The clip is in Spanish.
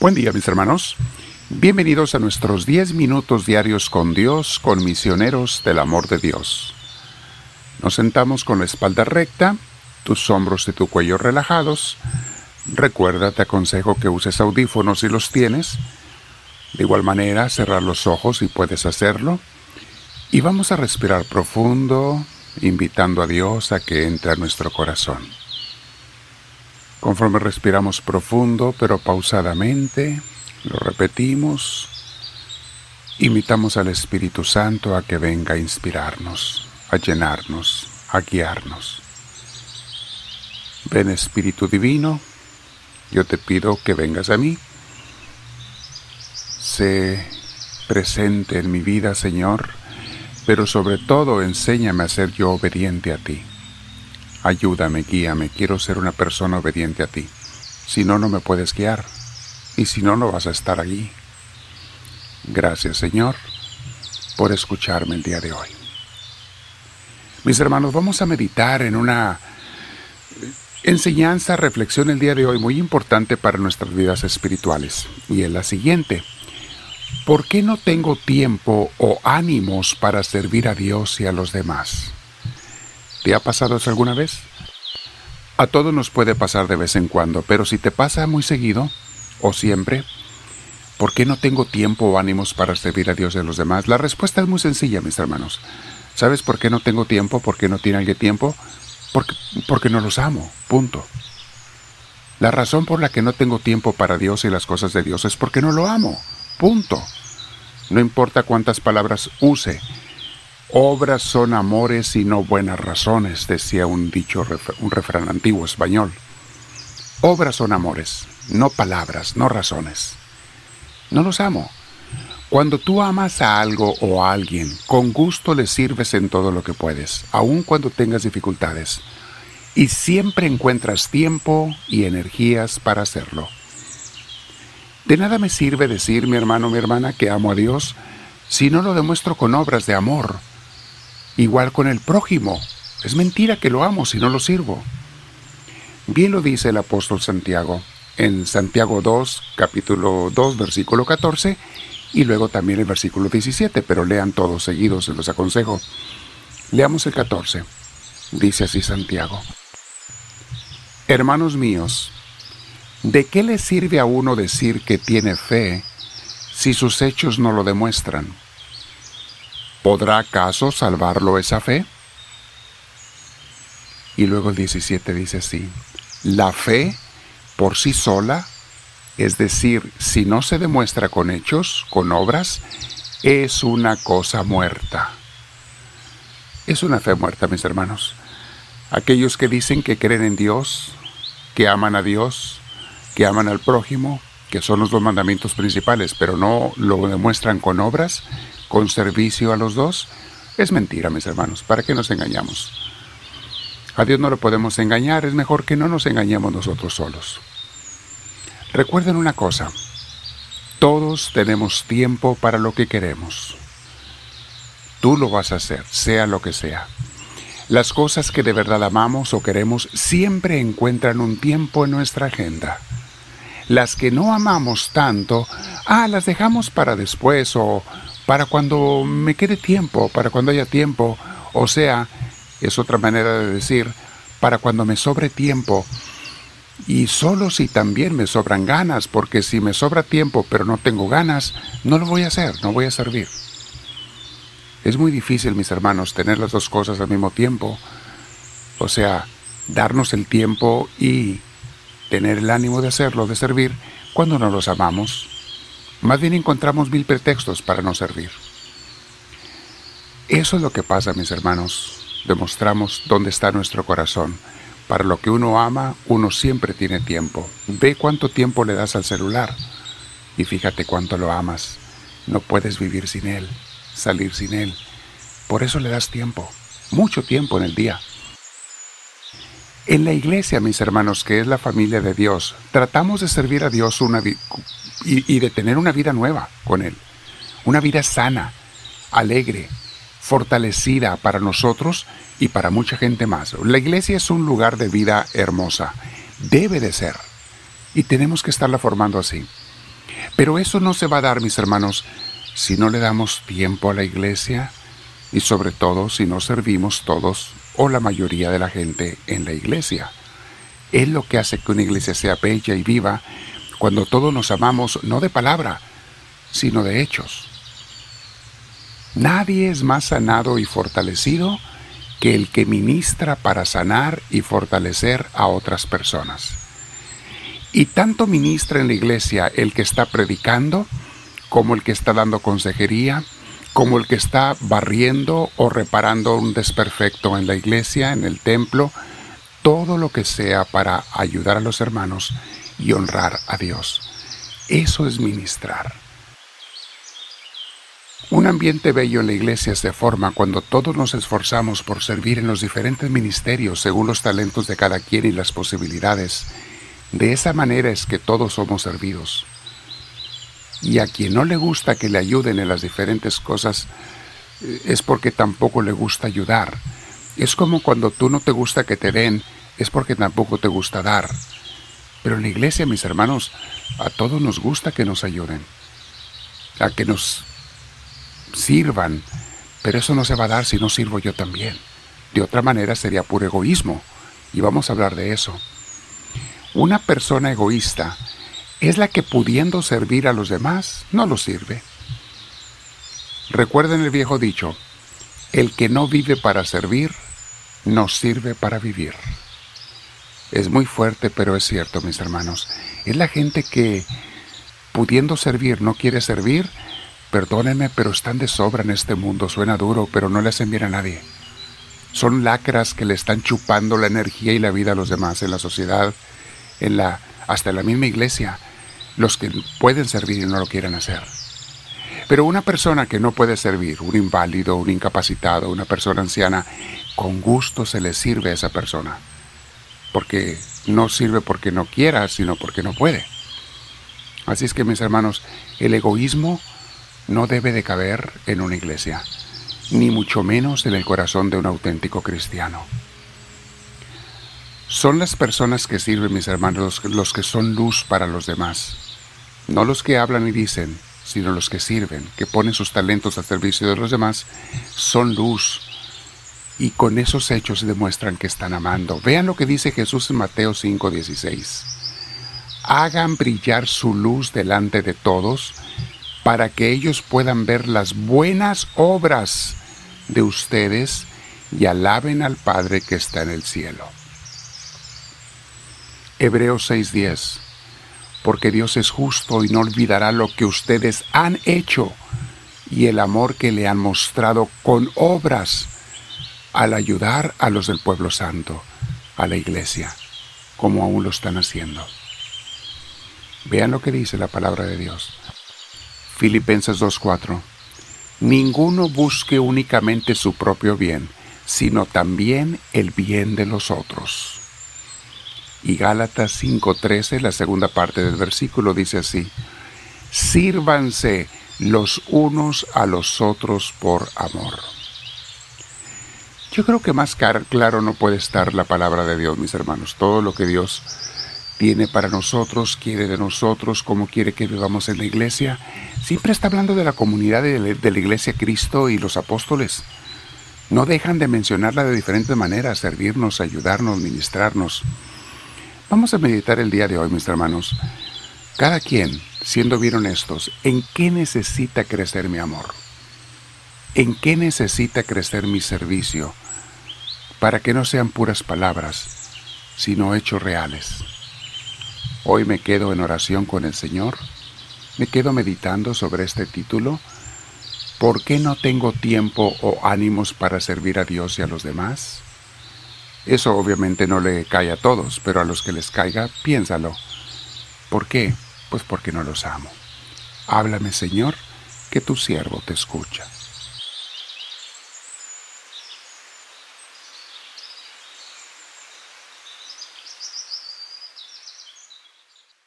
Buen día mis hermanos. Bienvenidos a nuestros 10 minutos diarios con Dios, con misioneros del amor de Dios. Nos sentamos con la espalda recta, tus hombros y tu cuello relajados. Recuerda, te aconsejo que uses audífonos si los tienes. De igual manera, cerrar los ojos si puedes hacerlo. Y vamos a respirar profundo, invitando a Dios a que entre a nuestro corazón. Conforme respiramos profundo pero pausadamente, lo repetimos, invitamos al Espíritu Santo a que venga a inspirarnos, a llenarnos, a guiarnos. Ven Espíritu Divino, yo te pido que vengas a mí. Sé presente en mi vida, Señor, pero sobre todo enséñame a ser yo obediente a ti. Ayúdame, guíame, quiero ser una persona obediente a ti. Si no, no me puedes guiar. Y si no, no vas a estar allí. Gracias, Señor, por escucharme el día de hoy. Mis hermanos, vamos a meditar en una enseñanza, reflexión el día de hoy muy importante para nuestras vidas espirituales. Y es la siguiente. ¿Por qué no tengo tiempo o ánimos para servir a Dios y a los demás? ¿Te ha pasado eso alguna vez? A todos nos puede pasar de vez en cuando, pero si te pasa muy seguido o siempre, ¿por qué no tengo tiempo o ánimos para servir a Dios y a los demás? La respuesta es muy sencilla, mis hermanos. ¿Sabes por qué no tengo tiempo? ¿Por qué no tiene alguien tiempo? Porque, porque no los amo, punto. La razón por la que no tengo tiempo para Dios y las cosas de Dios es porque no lo amo, punto. No importa cuántas palabras use, Obras son amores y no buenas razones, decía un dicho, un refrán antiguo español. Obras son amores, no palabras, no razones. No los amo. Cuando tú amas a algo o a alguien, con gusto le sirves en todo lo que puedes, aun cuando tengas dificultades, y siempre encuentras tiempo y energías para hacerlo. De nada me sirve decir, mi hermano, mi hermana, que amo a Dios, si no lo demuestro con obras de amor, Igual con el prójimo. Es mentira que lo amo si no lo sirvo. Bien lo dice el apóstol Santiago en Santiago 2, capítulo 2, versículo 14, y luego también el versículo 17, pero lean todos seguidos, se los aconsejo. Leamos el 14. Dice así Santiago. Hermanos míos, ¿de qué le sirve a uno decir que tiene fe si sus hechos no lo demuestran? ¿Podrá acaso salvarlo esa fe? Y luego el 17 dice así, la fe por sí sola, es decir, si no se demuestra con hechos, con obras, es una cosa muerta. Es una fe muerta, mis hermanos. Aquellos que dicen que creen en Dios, que aman a Dios, que aman al prójimo, que son los dos mandamientos principales, pero no lo demuestran con obras, con servicio a los dos, es mentira, mis hermanos. ¿Para qué nos engañamos? A Dios no lo podemos engañar, es mejor que no nos engañemos nosotros solos. Recuerden una cosa, todos tenemos tiempo para lo que queremos. Tú lo vas a hacer, sea lo que sea. Las cosas que de verdad amamos o queremos siempre encuentran un tiempo en nuestra agenda. Las que no amamos tanto, ah, las dejamos para después o, para cuando me quede tiempo, para cuando haya tiempo, o sea, es otra manera de decir, para cuando me sobre tiempo, y solo si también me sobran ganas, porque si me sobra tiempo pero no tengo ganas, no lo voy a hacer, no voy a servir. Es muy difícil, mis hermanos, tener las dos cosas al mismo tiempo, o sea, darnos el tiempo y tener el ánimo de hacerlo, de servir, cuando no los amamos. Más bien encontramos mil pretextos para no servir. Eso es lo que pasa, mis hermanos. Demostramos dónde está nuestro corazón. Para lo que uno ama, uno siempre tiene tiempo. Ve cuánto tiempo le das al celular y fíjate cuánto lo amas. No puedes vivir sin él, salir sin él. Por eso le das tiempo, mucho tiempo en el día. En la iglesia, mis hermanos, que es la familia de Dios, tratamos de servir a Dios y, y de tener una vida nueva con Él. Una vida sana, alegre, fortalecida para nosotros y para mucha gente más. La iglesia es un lugar de vida hermosa. Debe de ser. Y tenemos que estarla formando así. Pero eso no se va a dar, mis hermanos, si no le damos tiempo a la iglesia y sobre todo si no servimos todos o la mayoría de la gente en la iglesia. Es lo que hace que una iglesia sea bella y viva cuando todos nos amamos no de palabra, sino de hechos. Nadie es más sanado y fortalecido que el que ministra para sanar y fortalecer a otras personas. Y tanto ministra en la iglesia el que está predicando, como el que está dando consejería, como el que está barriendo o reparando un desperfecto en la iglesia, en el templo, todo lo que sea para ayudar a los hermanos y honrar a Dios. Eso es ministrar. Un ambiente bello en la iglesia se forma cuando todos nos esforzamos por servir en los diferentes ministerios según los talentos de cada quien y las posibilidades. De esa manera es que todos somos servidos. Y a quien no le gusta que le ayuden en las diferentes cosas eh, es porque tampoco le gusta ayudar. Es como cuando tú no te gusta que te den, es porque tampoco te gusta dar. Pero en la iglesia, mis hermanos, a todos nos gusta que nos ayuden, a que nos sirvan, pero eso no se va a dar si no sirvo yo también. De otra manera sería puro egoísmo, y vamos a hablar de eso. Una persona egoísta es la que pudiendo servir a los demás no lo sirve. Recuerden el viejo dicho, el que no vive para servir, no sirve para vivir. Es muy fuerte, pero es cierto, mis hermanos. Es la gente que, pudiendo servir, no quiere servir, Perdónenme, pero están de sobra en este mundo. Suena duro, pero no le hacen bien a nadie. Son lacras que le están chupando la energía y la vida a los demás en la sociedad, en la, hasta en la misma iglesia, los que pueden servir y no lo quieren hacer. Pero una persona que no puede servir, un inválido, un incapacitado, una persona anciana, con gusto se le sirve a esa persona. Porque no sirve porque no quiera, sino porque no puede. Así es que mis hermanos, el egoísmo no debe de caber en una iglesia, ni mucho menos en el corazón de un auténtico cristiano. Son las personas que sirven, mis hermanos, los que son luz para los demás, no los que hablan y dicen, sino los que sirven, que ponen sus talentos al servicio de los demás, son luz. Y con esos hechos demuestran que están amando. Vean lo que dice Jesús en Mateo 5:16. Hagan brillar su luz delante de todos para que ellos puedan ver las buenas obras de ustedes y alaben al Padre que está en el cielo. Hebreos 6:10 Porque Dios es justo y no olvidará lo que ustedes han hecho y el amor que le han mostrado con obras al ayudar a los del pueblo santo, a la iglesia, como aún lo están haciendo. Vean lo que dice la palabra de Dios. Filipenses 2.4. Ninguno busque únicamente su propio bien, sino también el bien de los otros. Y Gálatas 5.13, la segunda parte del versículo, dice así, sírvanse los unos a los otros por amor. Yo creo que más claro no puede estar la palabra de Dios, mis hermanos. Todo lo que Dios tiene para nosotros, quiere de nosotros, cómo quiere que vivamos en la iglesia. Siempre está hablando de la comunidad de, la iglesia Cristo y los apóstoles. No dejan de mencionarla de diferentes maneras, servirnos, ayudarnos, ministrarnos. Vamos a meditar el día de hoy, mis hermanos. Cada quien, siendo bien honestos, ¿en qué necesita crecer mi amor? ¿En qué necesita crecer mi servicio? Para que no sean puras palabras, sino hechos reales. Hoy me quedo en oración con el Señor, me quedo meditando sobre este título, ¿por qué no tengo tiempo o ánimos para servir a Dios y a los demás? Eso obviamente no le cae a todos, pero a los que les caiga, piénsalo. ¿Por qué? Pues porque no los amo. Háblame, Señor, que tu siervo te escucha.